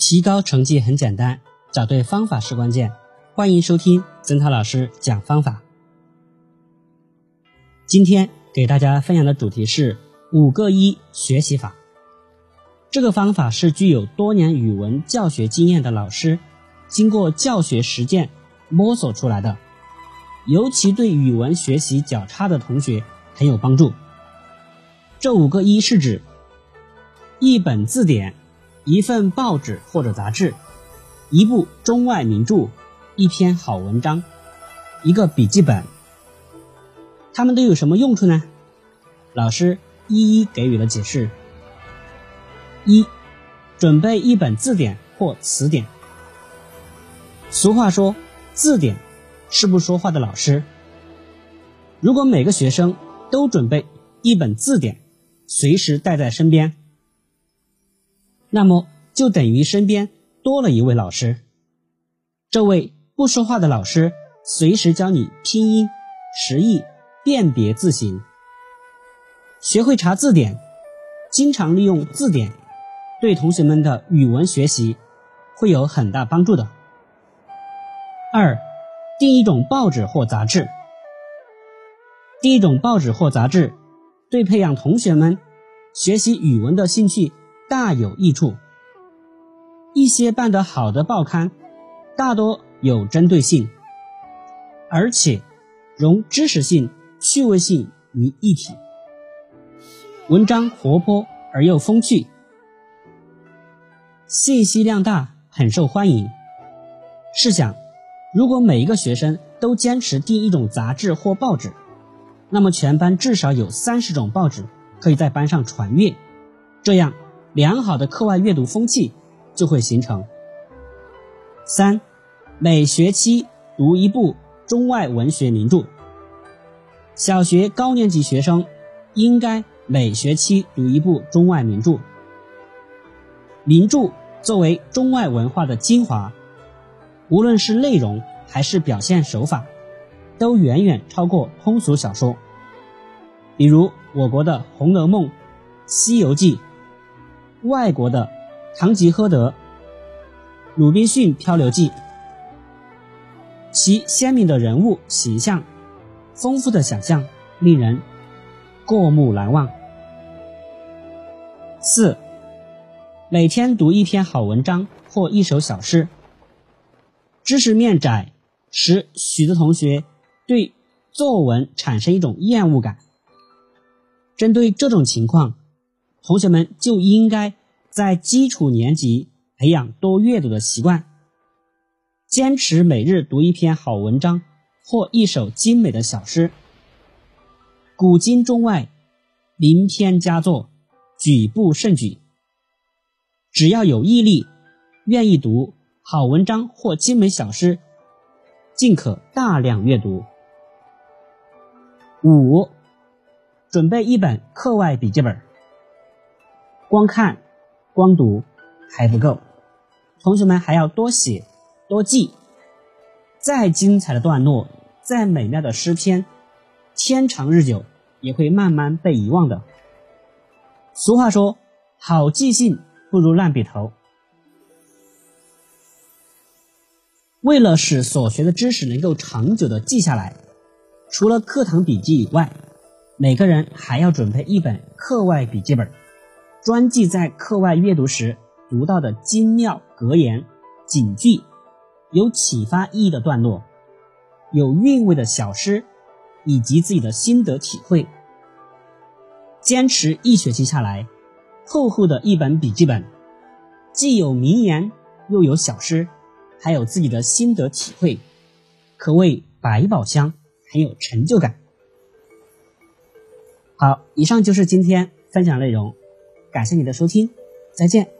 提高成绩很简单，找对方法是关键。欢迎收听曾涛老师讲方法。今天给大家分享的主题是五个一学习法。这个方法是具有多年语文教学经验的老师经过教学实践摸索出来的，尤其对语文学习较差的同学很有帮助。这五个一是指一本字典。一份报纸或者杂志，一部中外名著，一篇好文章，一个笔记本，它们都有什么用处呢？老师一一给予了解释。一，准备一本字典或词典。俗话说，字典是不说话的老师。如果每个学生都准备一本字典，随时带在身边。那么就等于身边多了一位老师，这位不说话的老师随时教你拼音、识意、辨别字形。学会查字典，经常利用字典，对同学们的语文学习会有很大帮助的。二，订一种报纸或杂志。第一种报纸或杂志，对培养同学们学习语文的兴趣。大有益处。一些办得好的报刊，大多有针对性，而且融知识性、趣味性于一体，文章活泼而又风趣，信息量大，很受欢迎。试想，如果每一个学生都坚持订一种杂志或报纸，那么全班至少有三十种报纸可以在班上传阅，这样。良好的课外阅读风气就会形成。三，每学期读一部中外文学名著。小学高年级学生应该每学期读一部中外名著。名著作为中外文化的精华，无论是内容还是表现手法，都远远超过通俗小说。比如我国的《红楼梦》《西游记》。外国的《堂吉诃德》《鲁滨逊漂流记》，其鲜明的人物形象、丰富的想象，令人过目难忘。四，每天读一篇好文章或一首小诗。知识面窄，使许多同学对作文产生一种厌恶感。针对这种情况，同学们就应该在基础年级培养多阅读的习惯，坚持每日读一篇好文章或一首精美的小诗。古今中外，名篇佳作，举步胜举。只要有毅力，愿意读好文章或精美小诗，尽可大量阅读。五，准备一本课外笔记本。光看、光读还不够，同学们还要多写、多记。再精彩的段落、再美妙的诗篇，天长日久也会慢慢被遗忘的。俗话说：“好记性不如烂笔头。”为了使所学的知识能够长久的记下来，除了课堂笔记以外，每个人还要准备一本课外笔记本。专记在课外阅读时读到的精妙格言、警句，有启发意义的段落，有韵味的小诗，以及自己的心得体会。坚持一学期下来，厚厚的一本笔记本，既有名言，又有小诗，还有自己的心得体会，可谓百宝箱，很有成就感。好，以上就是今天分享内容。感谢你的收听，再见。